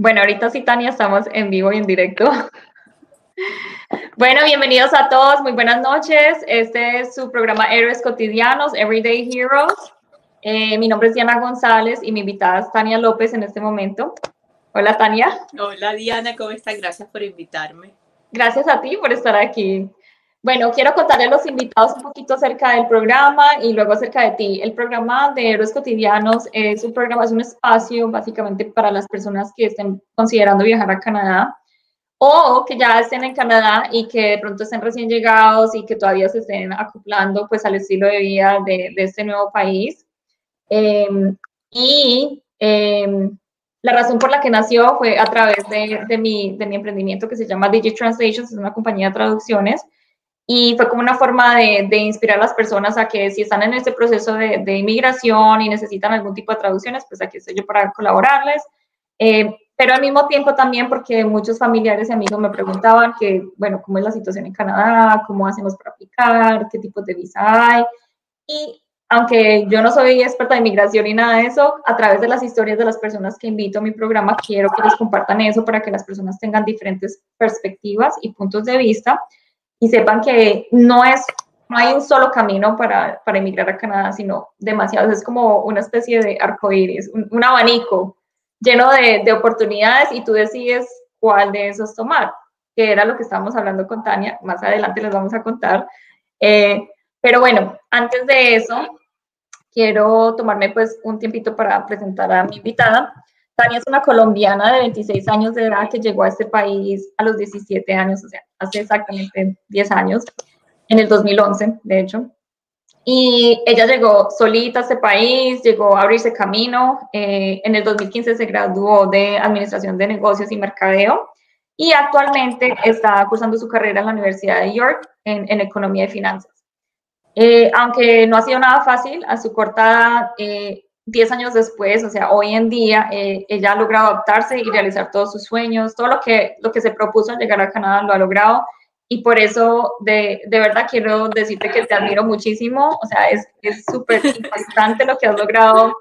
Bueno, ahorita sí, Tania, estamos en vivo y en directo. Bueno, bienvenidos a todos, muy buenas noches. Este es su programa Héroes Cotidianos, Everyday Heroes. Eh, mi nombre es Diana González y mi invitada es Tania López en este momento. Hola, Tania. Hola, Diana, ¿cómo estás? Gracias por invitarme. Gracias a ti por estar aquí. Bueno, quiero contarle a los invitados un poquito acerca del programa y luego acerca de ti. El programa de Héroes Cotidianos es un programa, es un espacio básicamente para las personas que estén considerando viajar a Canadá o que ya estén en Canadá y que de pronto estén recién llegados y que todavía se estén acoplando pues al estilo de vida de, de este nuevo país. Em, y em, la razón por la que nació fue a través de, de, mi, de mi emprendimiento que se llama Digi Translations, es una compañía de traducciones y fue como una forma de, de, inspirar a las personas a que si están en este proceso de, de, inmigración y necesitan algún tipo de traducciones, pues aquí estoy yo para colaborarles. Eh, pero al mismo tiempo también porque muchos familiares y amigos me preguntaban que, bueno, cómo es la situación en Canadá, cómo hacemos para aplicar, qué tipos de visa hay. Y aunque yo no soy experta de inmigración ni nada de eso, a través de las historias de las personas que invito a mi programa, quiero que les compartan eso para que las personas tengan diferentes perspectivas y puntos de vista y sepan que no es, no hay un solo camino para, para emigrar a Canadá, sino demasiados, es como una especie de arcoíris, un, un abanico lleno de, de, oportunidades y tú decides cuál de esos tomar, que era lo que estábamos hablando con Tania, más adelante les vamos a contar. Eh, pero bueno, antes de eso, quiero tomarme pues un tiempito para presentar a mi invitada. Tania es una colombiana de 26 años de edad que llegó a este país a los 17 años, o sea, hace exactamente 10 años, en el 2011, de hecho. Y ella llegó solita a este país, llegó a abrirse camino. Eh, en el 2015 se graduó de Administración de Negocios y Mercadeo y actualmente está cursando su carrera en la Universidad de York en, en Economía y Finanzas. Eh, aunque no ha sido nada fácil, a su corta eh, 10 años después, o sea, hoy en día, eh, ella ha logrado adaptarse y realizar todos sus sueños, todo lo que, lo que se propuso al llegar a Canadá lo ha logrado. Y por eso, de, de verdad, quiero decirte que te admiro muchísimo. O sea, es súper importante lo que has logrado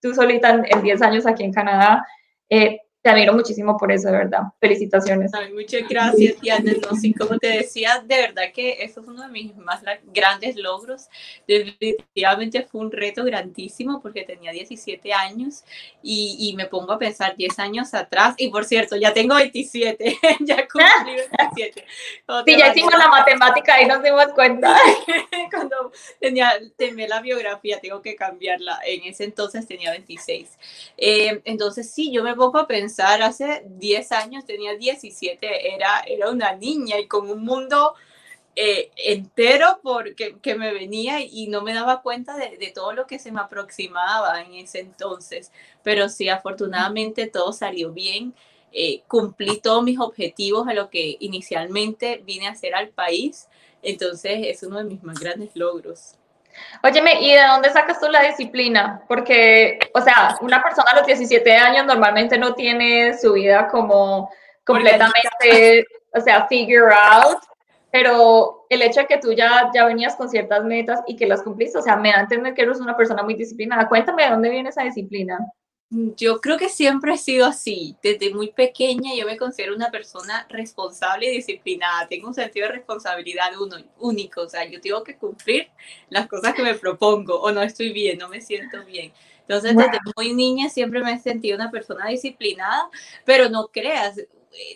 tú solita en, en 10 años aquí en Canadá. Eh, te admiro muchísimo por eso, de verdad. Felicitaciones. Ay, muchas gracias, Diana. No, sí, como te decía, de verdad que eso es uno de mis más grandes logros. Definitivamente fue un reto grandísimo porque tenía 17 años y, y, me pongo a pensar 10 años atrás. Y por cierto, ya tengo 27, ya cumplí 27. Sí, ya hicimos la matemática y nos dimos cuenta. Cuando tenía, temé la biografía, tengo que cambiarla. En ese entonces tenía 26. Eh, entonces, sí, yo me pongo a pensar hace 10 años, tenía 17, era, era una niña y con un mundo eh, entero porque que me venía y no me daba cuenta de, de, todo lo que se me aproximaba en ese entonces. Pero sí, afortunadamente todo salió bien. Eh, cumplí todos mis objetivos a lo que inicialmente vine a hacer al país. Entonces es uno de mis más grandes logros. Óyeme, ¿y de dónde sacas tú la disciplina? Porque, o sea, una persona a los 17 años normalmente no tiene su vida como completamente, o sea, figure out, pero el hecho de que tú ya, ya venías con ciertas metas y que las cumpliste, o sea, me da a entender que eres una persona muy disciplinada. Cuéntame de dónde viene esa disciplina. Yo creo que siempre he sido así. Desde muy pequeña yo me considero una persona responsable y disciplinada. Tengo un sentido de responsabilidad uno, único. O sea, yo tengo que cumplir las cosas que me propongo o no estoy bien, no me siento bien. Entonces, desde muy niña siempre me he sentido una persona disciplinada, pero no creas,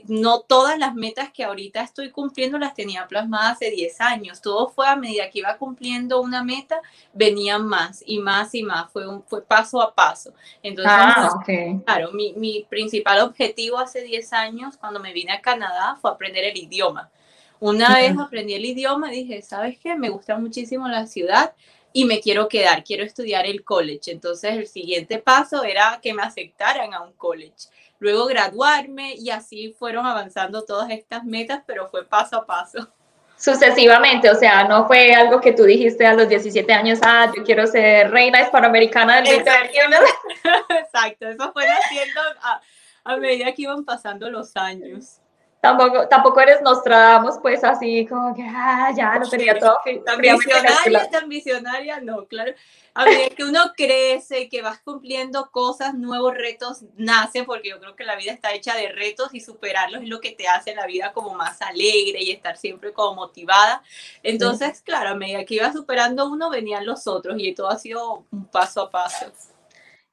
no todas las metas que ahorita estoy cumpliendo las tenía plasmadas hace 10 años. Todo fue a medida que iba cumpliendo una meta, venían más y más y más. Fue, un, fue paso a paso. Entonces, ah, okay. claro, mi, mi, principal objetivo hace 10 años, cuando me vine a Canadá, fue aprender el idioma. Una uh -huh. vez aprendí el idioma, dije, ¿sabes qué? Me gusta muchísimo la ciudad y me quiero quedar, quiero estudiar el college. Entonces, el siguiente paso era que me aceptaran a un college luego graduarme y así fueron avanzando todas estas metas, pero fue paso a paso. Sucesivamente, o sea, no fue algo que tú dijiste a los 17 años, ah, yo quiero ser reina hispanoamericana del Exacto, Exacto eso fue haciendo a, a, medida que iban pasando los años. Tampoco, tampoco eres Nostradamus, pues así como que ah, ya no tenía todo. Tan visionaria, tan visionaria, no, claro. A medida que uno crece, que vas cumpliendo cosas, nuevos retos nacen, porque yo creo que la vida está hecha de retos y superarlos es lo que te hace la vida como más alegre y estar siempre como motivada. Entonces, claro, a medida que iba superando uno, venían los otros y todo ha sido un paso a paso.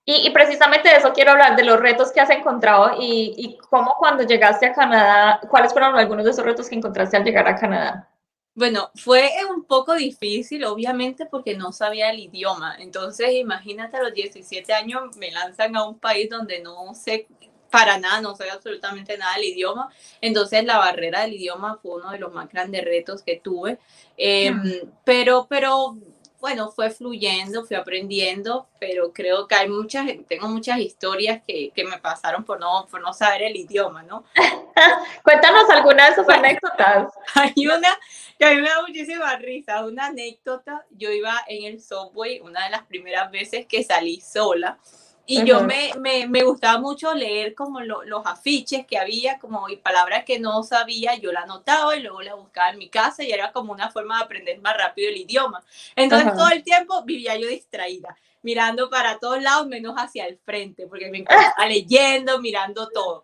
Y, precisamente de eso quiero hablar, de los retos que has encontrado y, y cómo cuando llegaste a Canadá, ¿cuáles fueron algunos de esos retos que encontraste al llegar a Canadá? Bueno, fue un poco difícil, obviamente, porque no sabía el idioma. Entonces, imagínate, a los 17 años me lanzan a un país donde no sé para nada, no sé absolutamente nada del idioma. Entonces, la barrera del idioma fue uno de los más grandes retos que tuve. Em, pero, pero bueno, fue fluyendo, fui aprendiendo, pero creo que hay muchas, tengo muchas historias que, que me pasaron por no, por no saber el idioma, ¿no? Cuéntanos alguna de esas anécdotas. Hay una que a mí me da muchísima risa, una anécdota, yo iba en el subway una de las primeras veces que salí sola y yo me, me, me, gustaba mucho leer como los afiches que había, como y palabras que no sabía, yo la anotaba y luego la buscaba en mi casa y era como una forma de aprender más rápido el idioma. Entonces todo el tiempo vivía yo distraída, mirando para todos lados menos hacia el frente, porque me encontraba leyendo, mirando todo.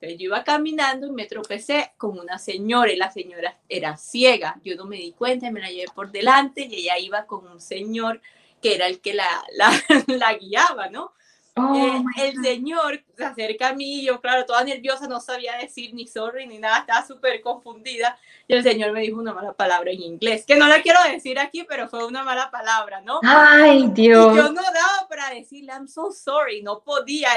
Entonces yo iba caminando y me tropecé con una señora y la señora era ciega. Yo no me di cuenta y me la llevé por delante y ella iba con un señor que era el que la, la, la guiaba, ¿no? Oh eh, el señor se acerca a mí, yo claro, toda nerviosa, no sabía decir ni sorry ni nada, estaba súper confundida. Y el señor me dijo una mala palabra en inglés, que no la quiero decir aquí, pero fue una mala palabra, ¿no? Ay, Dios. Y yo no daba para decirle, I'm so sorry, no podía.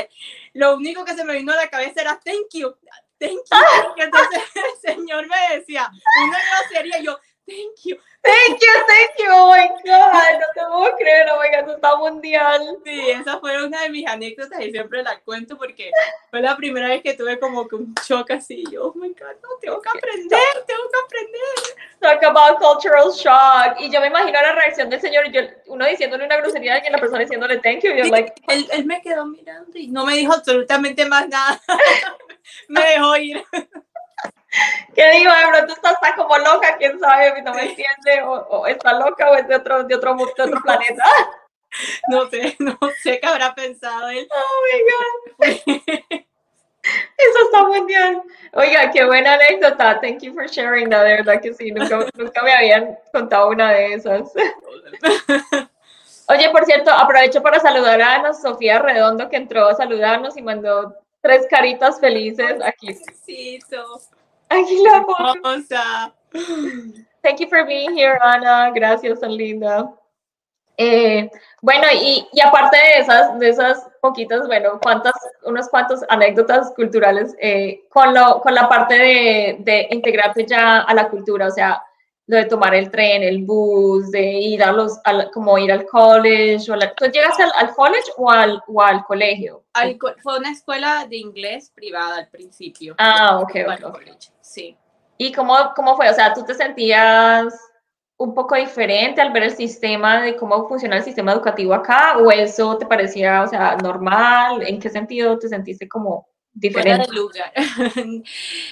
Lo único que se me vino a la cabeza era, thank you, thank you. Ah. Entonces el señor me decía, una grosería, yo, thank you, Thank you, thank you. Oh my God, no te puedo creer. Oh my God, está mundial. Sí, esa fue una de mis anécdotas y siempre la cuento porque fue la primera vez que tuve como que un shock así. Yo, oh my God, no, tengo que aprender, tengo que aprender. Talk about cultural shock. Y yo me imagino la reacción del señor, yo, uno diciéndole una grosería y la persona diciéndole thank you. Sí, like, él, él me quedó mirando y no me dijo absolutamente más nada. me dejó ir. ¿Qué digo? De pronto está, está como loca, quién sabe, no me entiende, o, está loca o es de otro, de otro, de otro planeta. No sé, no sé qué habrá pensado él. Oh my God. Eso está muy bien. Oiga, qué buena anécdota. Thank you for sharing that. De verdad que sí, nunca, nunca me habían contado una de esas. Oye, por cierto, aprovecho para saludar a Ana Sofía Redondo que entró a saludarnos y mandó tres caritas felices aquí. Sí, Aquí la hermosa. Thank you for being here, Ana. Gracias, tan linda. Eh, bueno, y, y, aparte de esas, de esas poquitas, bueno, cuántas, unas cuantas anécdotas culturales eh, con, lo, con la parte de, de integrarte ya a la cultura, o sea, lo de tomar el tren, el bus, de ir a los, como ir al college. O ¿Tú llegas al, al, college o al, o al colegio? fue una escuela de inglés privada al principio. Ah, ok. Sí. ¿Y cómo, cómo fue? O sea, ¿tú te sentías un poco diferente al ver el sistema de cómo funciona el sistema educativo acá? ¿O eso te parecía, o sea, normal? ¿En qué sentido te sentiste como diferente? lugar.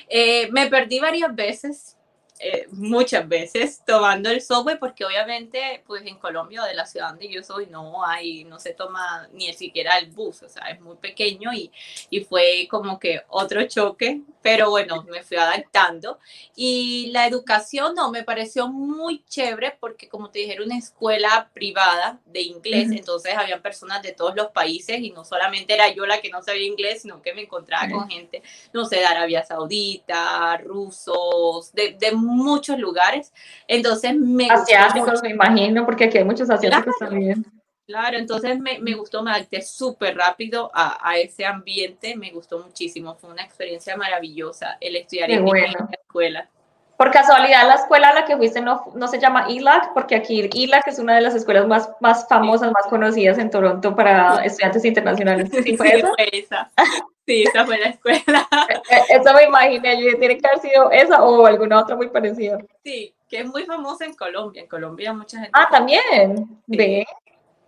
eh, me perdí varias veces eh, muchas veces tomando el subway porque obviamente pues en Colombia de la ciudad donde yo soy no hay, no se toma ni siquiera el bus, o sea, es muy pequeño y, y fue como que otro choque, pero bueno, me fui adaptando. Y la educación no, me pareció muy chévere porque como te dije era una escuela privada de inglés, entonces había personas de todos los países y no solamente era yo la que no sabía inglés, sino que me encontraba con gente, no sé, de Arabia Saudita, rusos, de, de muchos lugares. Entonces me... Asiáticos, me imagino, porque aquí hay muchos asiáticos también. Claro, entonces me, me gustó, me adapté súper rápido a, a, ese ambiente, me gustó muchísimo, fue una experiencia maravillosa el estudiar en la escuela. Por casualidad, la escuela a la que fuiste no, no se llama ILAC, porque aquí ILAC es una de las escuelas más, más famosas, más conocidas en Toronto para estudiantes internacionales. ¿Sí fue, esa? Sí, esa fue la escuela. E, e, eso me imaginé, yo tiene que haber sido esa o alguna otra muy parecida. Sí, que es muy famosa en Colombia. En Colombia mucha gente. Ah, también. Ve.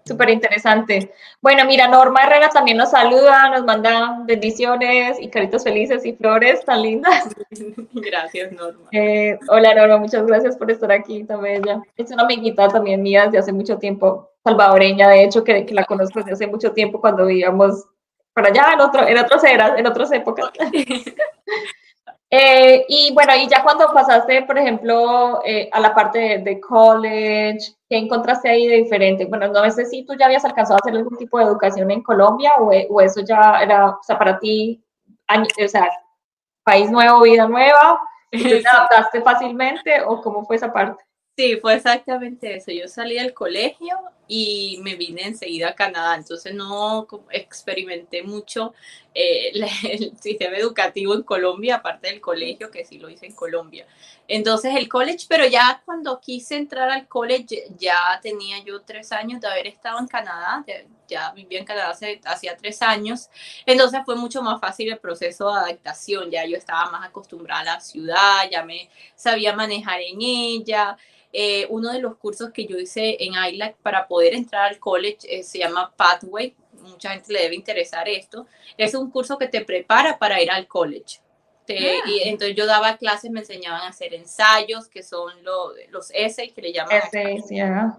Súper interesante. Bueno, mira, Norma Herrera también nos saluda, nos manda bendiciones y caritos felices y flores tan lindas. Gracias, Norma. Eh, hola, Norma, muchas gracias por estar aquí bella. Es una amiguita también mía desde hace mucho tiempo, salvadoreña, de hecho, que, que la conozco desde hace mucho tiempo cuando vivíamos por allá en, otro, en otras eras, en otras épocas. Eh, y bueno, y ya cuando pasaste, por ejemplo, eh, a la parte de, college, ¿qué encontraste ahí de diferente? Bueno, no sé si tú ya habías alcanzado a hacer algún tipo de educación en Colombia o, o eso ya era, o sea, para ti, o sea, país nuevo, vida nueva, ¿te adaptaste fácilmente o cómo fue esa parte? Sí, fue exactamente eso. Yo salí del colegio y me vine enseguida a Canadá, entonces no experimenté mucho eh, el sistema educativo en Colombia, aparte del colegio, que sí lo hice en Colombia. Entonces el college, pero ya cuando quise entrar al college, ya tenía yo tres años de haber estado en Canadá, ya, vivía en Canadá hace, hacía tres años, entonces fue mucho más fácil el proceso de adaptación, ya yo estaba más acostumbrada a la ciudad, ya me sabía manejar en ella. Eh, uno de los cursos que yo hice en ILAC para poder entrar al college eh, se llama Pathway. Mucha gente le debe interesar esto. Es un curso que te prepara para ir al college. Ah. Y entonces yo daba clases, me enseñaban a hacer ensayos, que son los essays que le llaman.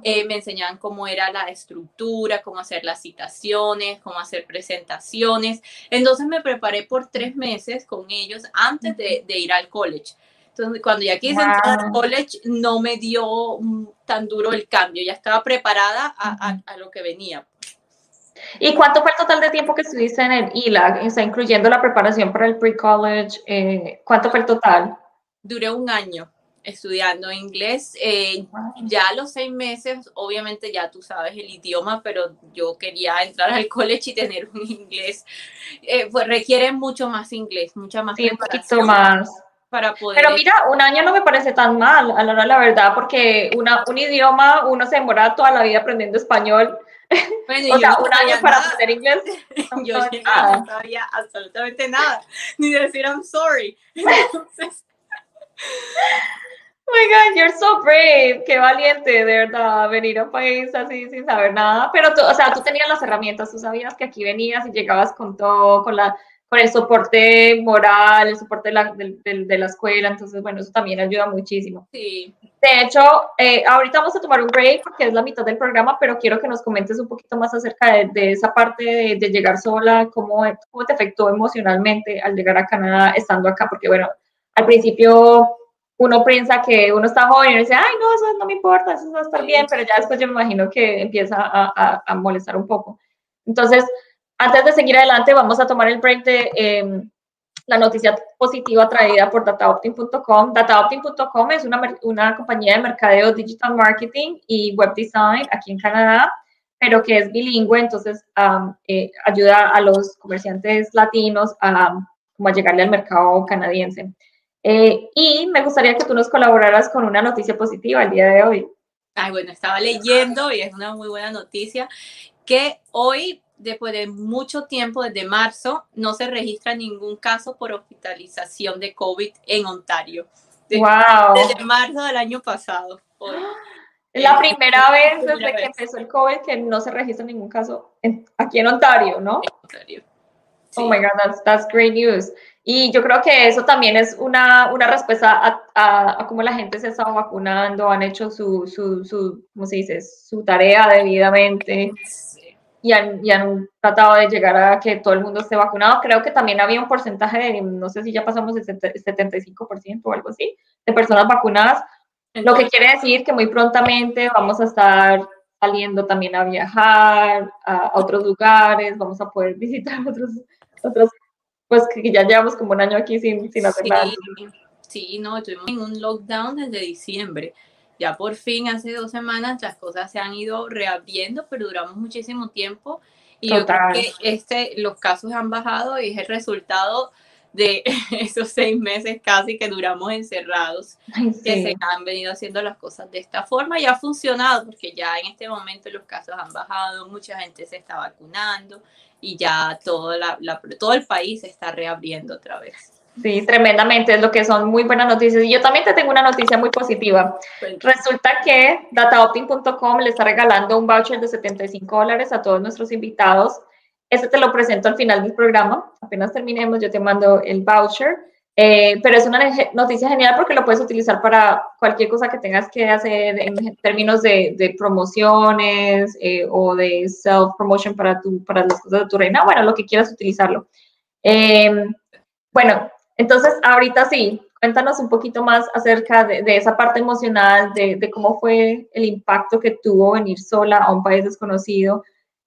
Eh, me enseñaban cómo era la estructura, cómo hacer las citaciones, cómo hacer presentaciones. Entonces me preparé por tres meses con ellos antes de, de ir al college. Entonces, cuando ya quise entrar al college, no me dio tan duro el cambio, ya estaba preparada a, a, lo que venía. ¿Y cuánto fue el total de tiempo que estuviste en el ILAG, o sea, incluyendo la preparación para el pre-college? Eh, ¿Cuánto fue el total? Duré un año estudiando inglés. Eh, ya a los seis meses, obviamente ya tú sabes el idioma, pero yo quería entrar al college y tener un inglés. Eh, pues requiere mucho más inglés, mucha más sí, un poquito más pero mira, un año no me parece tan mal, a la hora la verdad, porque una, un idioma, uno se demora toda la vida aprendiendo español. o sea, un año para aprender inglés. yo no sabía absolutamente nada, ni decir I'm sorry. Entonces... Oh my God, you're so brave, qué valiente, de verdad, venir a un país así sin saber nada. Pero tú, o sea, tú tenías las herramientas, tú sabías que aquí venías y llegabas con todo, con la con el soporte moral, el soporte de la, de, la, escuela, entonces, bueno, eso también ayuda muchísimo. Sí. De hecho, eh, ahorita vamos a tomar un break porque es la mitad del programa, pero quiero que nos comentes un poquito más acerca de, esa parte de, llegar sola, cómo, cómo te afectó emocionalmente al llegar a Canadá estando acá, porque, bueno, al principio uno piensa que uno está joven y dice, ay, no, eso no me importa, eso va a estar bien, pero ya después yo me imagino que empieza a, a, a molestar un poco. Entonces, antes de seguir adelante, vamos a tomar el break de em, la noticia positiva traída por dataopting.com. Dataopting.com es una, una compañía de mercadeo, digital marketing y web design aquí en Canadá, pero que es bilingüe, entonces eh, ayuda a los comerciantes latinos a, como a llegarle al mercado canadiense. Eh, y me gustaría que tú nos colaboraras con una noticia positiva el día de hoy. Ay, bueno, estaba leyendo y es una muy buena noticia que hoy después de mucho tiempo, desde marzo, no se registra ningún caso por hospitalización de COVID en Ontario. wow. Desde marzo del año pasado. Es la primera vez desde que empezó el COVID que no se registra ningún caso aquí en Ontario, ¿no? En Ontario. Oh my God, that's, great news. Y yo creo que eso también es una, una respuesta a, cómo la gente se está vacunando, han hecho su, su, su, ¿cómo se dice? Su tarea debidamente y han, tratado de llegar a que todo el mundo esté vacunado. Creo que también había un porcentaje de, no sé si ya pasamos el 75% o algo así, de personas vacunadas, lo que quiere decir que muy prontamente vamos a estar saliendo también a viajar a, otros lugares, vamos a poder visitar otros, otros pues que ya llevamos como un año aquí sin, sin hacer nada. Sí, no, estuvimos en un lockdown desde diciembre ya por fin hace dos semanas las cosas se han ido reabriendo, pero duramos muchísimo tiempo. Y yo creo que este, los casos han bajado y es el resultado de esos seis meses casi que duramos encerrados, que se han venido haciendo las cosas de esta forma y ha funcionado porque ya en este momento los casos han bajado, mucha gente se está vacunando y ya todo, la, todo el país se está reabriendo otra vez. Sí, tremendamente, es lo que son muy buenas noticias. Y yo también te tengo una noticia muy positiva. Resulta que dataopting.com le está regalando un voucher de 75 dólares a todos nuestros invitados. Este te lo presento al final del programa. Apenas terminemos, yo te mando el voucher. Eh, pero es una noticia genial porque lo puedes utilizar para cualquier cosa que tengas que hacer en términos de, promociones eh, o de self-promotion para, tu, para las cosas de tu reina. Bueno, lo que quieras utilizarlo. Eh, bueno, entonces, ahorita sí, cuéntanos un poquito más acerca de, esa parte emocional, de, cómo fue el impacto que tuvo venir sola a un país desconocido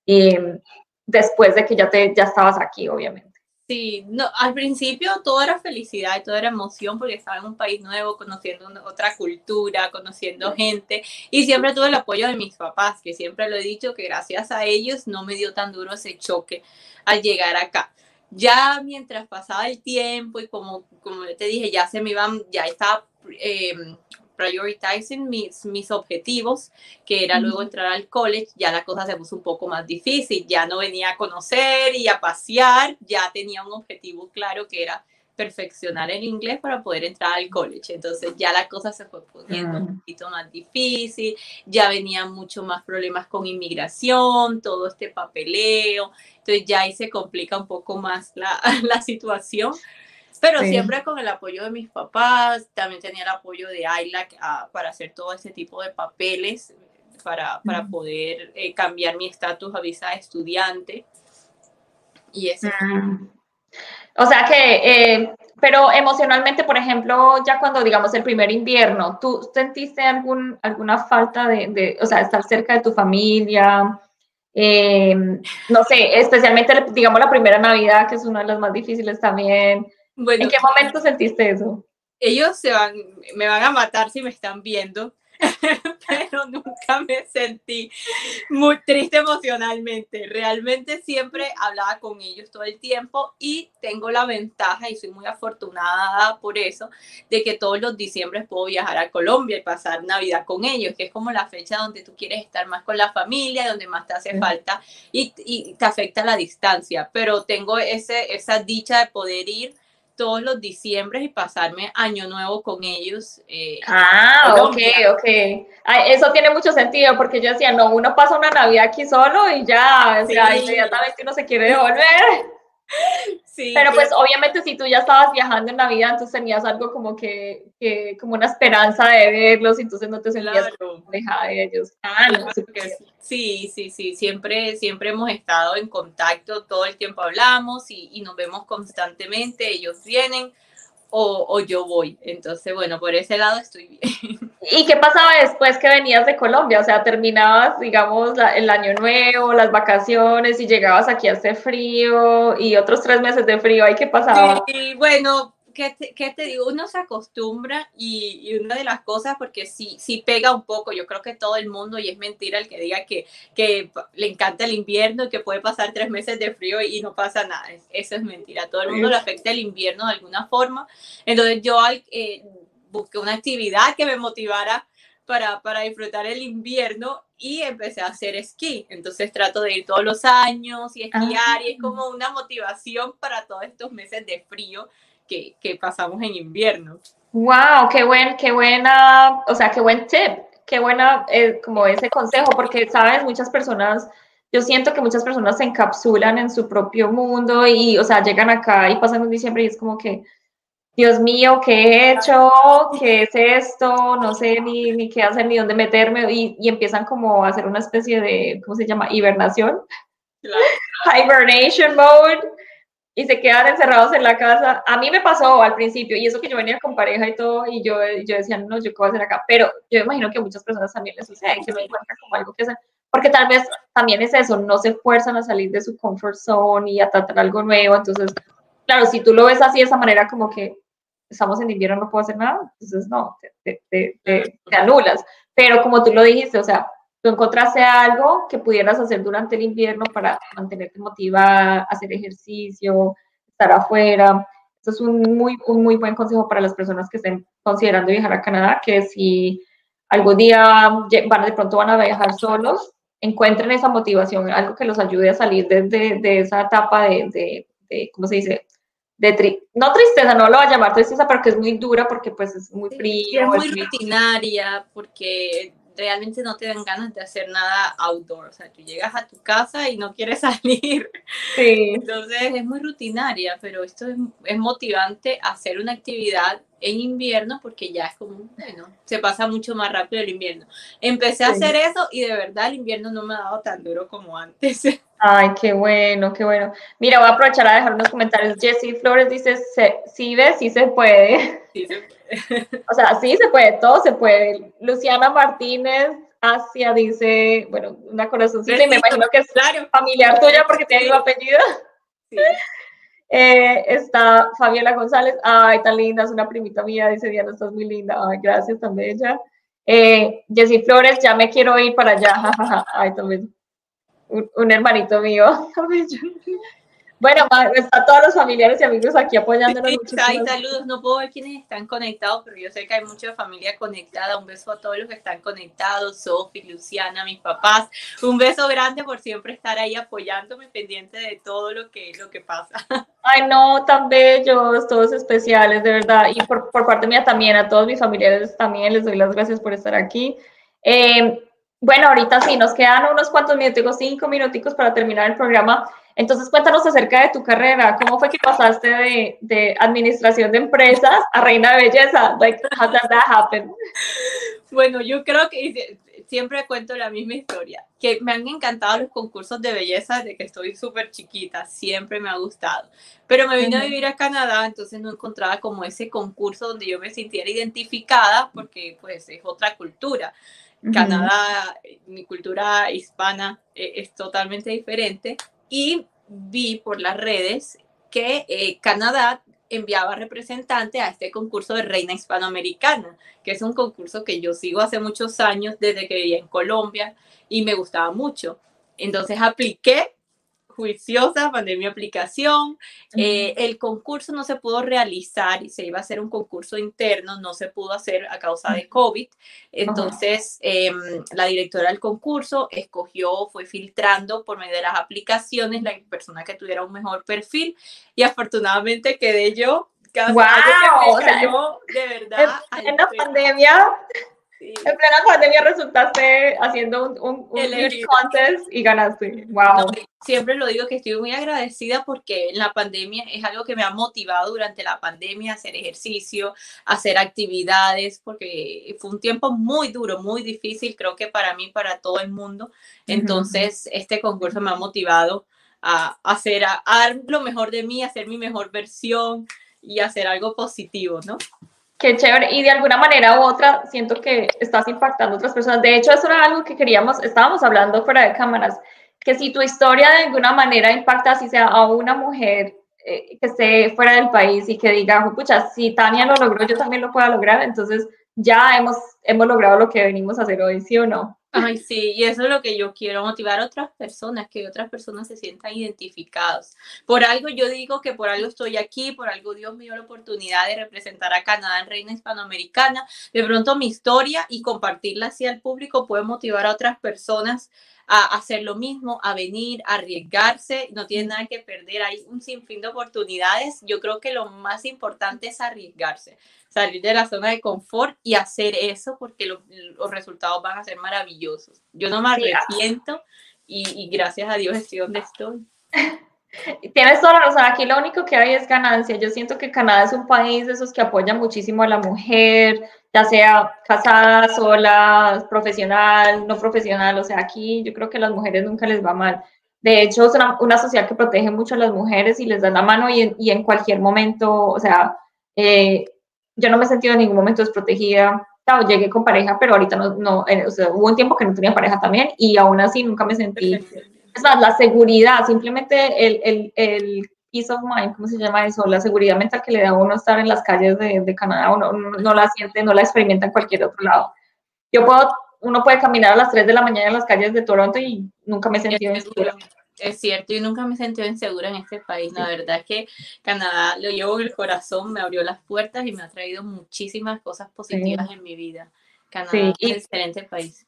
eh, después de que ya, te, ya estabas aquí, obviamente. Sí, no, al principio todo era felicidad y todo era emoción porque estaba en un país nuevo, conociendo otra cultura, conociendo gente y siempre tuve el apoyo de mis papás, que siempre lo he dicho que gracias a ellos no me dio tan duro ese choque al llegar acá ya mientras pasaba el tiempo y como, como te dije, ya se me iban, ya estaba eh, prioritizing mis, mis objetivos, que era luego entrar al college, ya la cosa se puso un poco más difícil, ya no venía a conocer y a pasear, ya tenía un objetivo claro que era perfeccionar el inglés para poder entrar al college. Entonces ya la cosa se fue poniendo un poquito más difícil, ya venían mucho más problemas con inmigración, todo este papeleo, entonces ya ahí se complica un poco más la, la situación. Pero siempre con el apoyo de mis papás, también tenía el apoyo de Ayla ah, para hacer todo ese tipo de papeles, para, para poder eh, cambiar mi estatus a visa de estudiante. Y eso. O sea que, eh, pero emocionalmente, por ejemplo, ya cuando digamos el primer invierno, ¿tú sentiste algún, alguna falta de, o sea, estar cerca de tu familia? Eh, no sé, especialmente, digamos, la primera Navidad, que es una de las más difíciles también. Bueno, ¿En qué momento sentiste eso? Ellos se van, me van a matar si me están viendo, pero nunca me sentí muy triste emocionalmente. Realmente siempre hablaba con ellos todo el tiempo y tengo la ventaja, y soy muy afortunada por eso, de que todos los diciembres puedo viajar a Colombia y pasar Navidad con ellos, que es como la fecha donde tú quieres estar más con la familia, donde más te hace falta y, y te afecta la distancia. Pero tengo ese, esa dicha de poder ir todos los diciembres y pasarme año nuevo con ellos. Eh, ah, ok, ok. eso tiene mucho sentido porque yo decía, no, uno pasa una Navidad aquí solo y ya, o sea, inmediatamente uno se quiere devolver. Pero pues obviamente si tú ya estabas viajando en Navidad, entonces tenías algo como que, que como una esperanza de verlos, entonces no te sentías alejada de ellos. Sí, sí, sí, siempre, siempre hemos estado en contacto, todo el tiempo hablamos y, y nos vemos constantemente, ellos vienen o, o, yo voy. Entonces, bueno, por ese lado estoy bien. ¿Y qué pasaba después que venías de Colombia? O sea, terminabas, digamos, el año nuevo, las vacaciones y llegabas aquí a este frío y otros tres meses de frío. ¿Ahí qué pasaba? Sí, bueno, ¿qué te, digo? Uno se acostumbra y, una de las cosas, porque sí, sí pega un poco, yo creo que todo el mundo, y es mentira el que diga que, que le encanta el invierno y que puede pasar tres meses de frío y no pasa nada. Eso es mentira. todo el mundo le afecta el invierno de alguna forma. Entonces yo eh, busqué una actividad que me motivara para, para, disfrutar el invierno y empecé a hacer esquí. Entonces trato de ir todos los años y esquiar y es ah. como una motivación para todos estos meses de frío que, que pasamos en invierno. Wow, qué buen, qué buena, o sea, qué buen tip, qué buena eh, como ese consejo, porque sabes, muchas personas, yo siento que muchas personas se encapsulan en su propio mundo y, o sea, llegan acá y pasan un diciembre y es como que, Dios mío, ¿qué he hecho? ¿Qué es esto? No sé ni, ni qué hacer, ni dónde meterme. Y, y, empiezan como a hacer una especie de, ¿cómo se llama? Hibernación. Hibernation mode y se quedan encerrados en la casa. A mí me pasó al principio, y eso que yo venía con pareja y todo, y yo, yo decía, no, yo qué voy a hacer acá, pero yo imagino que a muchas personas también les sucede, que me encuentran como algo que hacer, porque tal vez también es eso, no se fuerzan a salir de su comfort zone y a tratar algo nuevo, entonces, claro, si tú lo ves así de esa manera, como que estamos en invierno, no puedo hacer nada, entonces no, te, te, te, te anulas, pero como tú lo dijiste, o sea, tú encontraste algo que pudieras hacer durante el invierno para mantenerte motivada, hacer ejercicio, estar afuera. Eso es un muy, un muy buen consejo para las personas que estén considerando viajar a Canadá, que si algún día van, de pronto van a viajar solos, encuentren esa motivación, algo que los ayude a salir de, de, esa etapa de, de, ¿cómo se dice? De no tristeza, no lo voy a llamar tristeza, pero que es muy dura porque pues es muy frío. es muy rutinaria porque realmente no te dan ganas de hacer nada outdoor. O sea, tú llegas a tu casa y no quieres salir. Sí. Entonces es muy rutinaria, pero esto es, es motivante hacer una actividad en invierno porque ya es como, bueno, se pasa mucho más rápido el invierno. Empecé a hacer eso y de verdad el invierno no me ha dado tan duro como antes. Ay, qué bueno, qué bueno. Mira, voy a aprovechar a dejar unos comentarios. Jessie Flores dice, sí ves, sí se puede. Sí se puede. o sea, sí se puede, todo se puede. Luciana Martínez Asia dice, bueno, una corazoncita y me imagino que es familiar tuya porque tiene tu apellido. Sí. Eh, está Fabiola González, ay, tan linda, es una primita mía, dice Diana, estás muy linda, ay, gracias, tan bella. Eh, Jessy Flores, ya me quiero ir para allá, ay, también, un, hermanito mío, Bueno, están todos los familiares y amigos aquí apoyándonos. Sí, hay saludos, no puedo ver quiénes están conectados, pero yo sé que hay mucha familia conectada. Un beso a todos los que están conectados, Sofi, Luciana, mis papás. Un beso grande por siempre estar ahí apoyándome, pendiente de todo lo que, lo que pasa. Ay, no, tan bellos, todos especiales, de verdad. Y por, por parte mía también, a todos mis familiares también les doy las gracias por estar aquí. Eh, bueno, ahorita sí, nos quedan unos cuantos minutos, cinco minuticos para terminar el programa. Entonces, cuéntanos acerca de tu carrera. ¿Cómo fue que pasaste de, de administración de empresas a reina de belleza? Like, how did that happen? Bueno, yo creo que siempre cuento la misma historia, que me han encantado los concursos de belleza desde que estoy súper chiquita, siempre me ha gustado. Pero me vine a vivir a Canadá, entonces no encontraba como ese concurso donde yo me sintiera identificada, porque pues es otra cultura. Canadá, mi cultura hispana eh, es totalmente diferente y vi por las redes que eh, Canadá enviaba representante a este concurso de Reina Hispanoamericana, que es un concurso que yo sigo hace muchos años desde que vivía en Colombia y me gustaba mucho. Entonces apliqué juiciosa, mandé mi aplicación. Eh, el concurso no se pudo realizar y se iba a hacer un concurso interno, no se pudo hacer a causa de COVID. Entonces, em, la directora del concurso escogió, fue filtrando por medio de las aplicaciones la persona que tuviera un mejor perfil y afortunadamente quedé yo. wow, de verdad. En la pandemia en plena pandemia resultaste haciendo un, un, contest y ganaste. Wow. siempre lo digo que estoy muy agradecida porque en la pandemia es algo que me ha motivado durante la pandemia a hacer ejercicio, a hacer actividades, porque fue un tiempo muy duro, muy difícil, creo que para mí, para todo el mundo. Entonces, este concurso me ha motivado a, hacer, a, a dar lo mejor de mí, a hacer mi mejor versión y hacer algo positivo, ¿no? Qué chévere. Y de alguna manera u otra, siento que estás impactando a otras personas. De hecho, eso era algo que queríamos, estábamos hablando fuera de cámaras, que si tu historia de alguna manera impacta, así sea a una mujer eh, que esté fuera del país y que diga, pucha, si Tania lo logró, yo también lo puedo lograr. Entonces, ya hemos, hemos logrado lo que venimos a hacer hoy, ¿sí o no? Ay, sí, y eso es lo que yo quiero, motivar a otras personas, que otras personas se sientan identificados. Por algo yo digo que por algo estoy aquí, por algo Dios me dio la oportunidad de representar a Canadá en Reina Hispanoamericana. De pronto mi historia y compartirla así al público puede motivar a otras personas a hacer lo mismo, a venir, a arriesgarse, no tiene nada que perder, hay un sinfín de oportunidades. Yo creo que lo más importante es arriesgarse salir de la zona de confort y hacer eso porque los resultados van a ser maravillosos. Yo no me arrepiento y, gracias a Dios estoy donde estoy. Tienes toda la razón, aquí lo único que hay es ganancia. Yo siento que Canadá es un país de esos que apoya muchísimo a la mujer, ya sea casada, sola, profesional, no profesional, o sea, aquí yo creo que a las mujeres nunca les va mal. De hecho, es una, sociedad que protege mucho a las mujeres y les da la mano y en, y en cualquier momento, o sea, eh, yo no me he sentido en ningún momento desprotegida. Claro, llegué con pareja, pero ahorita no, no eh, o sea, hubo un tiempo que no tenía pareja también y aún así nunca me sentí. La seguridad, simplemente el, el, el peace of mind, ¿cómo se llama eso? La seguridad mental que le da a uno estar en las calles de, de Canadá, uno no, la siente, no la experimenta en cualquier otro lado. Yo puedo, uno puede caminar a las 3 de la mañana en las calles de Toronto y nunca me he sentido insegura. Es cierto, yo nunca me he sentido insegura en este país. La verdad es que Canadá lo llevo en el corazón, me abrió las puertas y me ha traído muchísimas cosas positivas en mi vida. Canadá es un excelente país.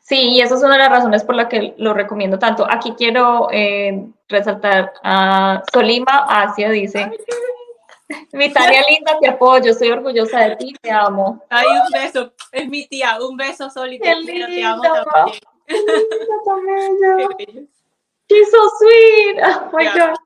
Sí, y esa es una de las razones por la que lo recomiendo tanto. Aquí quiero eh, resaltar a Solima Asia, dice, Mi Tania linda, te apoyo, estoy orgullosa de ti, te amo. Ay, un beso, es mi tía, un beso solito, te amo también. She's so sweet. Oh my God.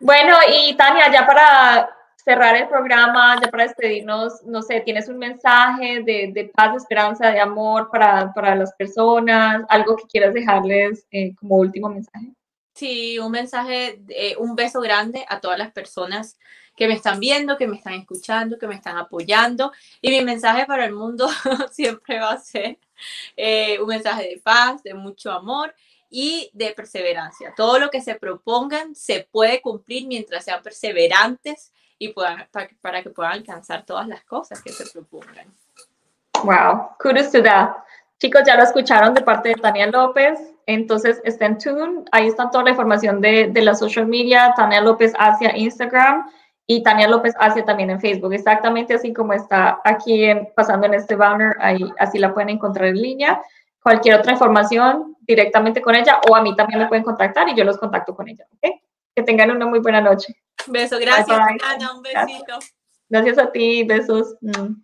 Bueno, y Tania, ya para cerrar el programa, ya para despedirnos, no sé, ¿tienes un mensaje de, de paz, de esperanza, de amor para, para, las personas? ¿Algo que quieras dejarles eh, como último mensaje? Sí, un mensaje, eh, un beso grande a todas las personas que me están viendo, que me están escuchando, que me están apoyando. Y mi mensaje para el mundo siempre va a ser eh, un mensaje de paz, de mucho amor y de perseverancia. Todo lo que se propongan se puede cumplir mientras sean perseverantes y puedan, para, que puedan alcanzar todas las cosas que se propongan. Wow, kudos to that. Chicos, ya lo escucharon de parte de Tania López, entonces estén tuned. Ahí está toda la información de, de la social media, Tania López hacia Instagram y Tania López hacia también en Facebook, exactamente así como está aquí pasando en este banner, ahí así la pueden encontrar en línea. Cualquier otra información directamente con ella o a mí también me pueden contactar y yo los contacto con ella. ¿okay? Que tengan una muy buena noche. Beso, gracias, Ana, un besito. Gracias. gracias a ti, besos. Mm.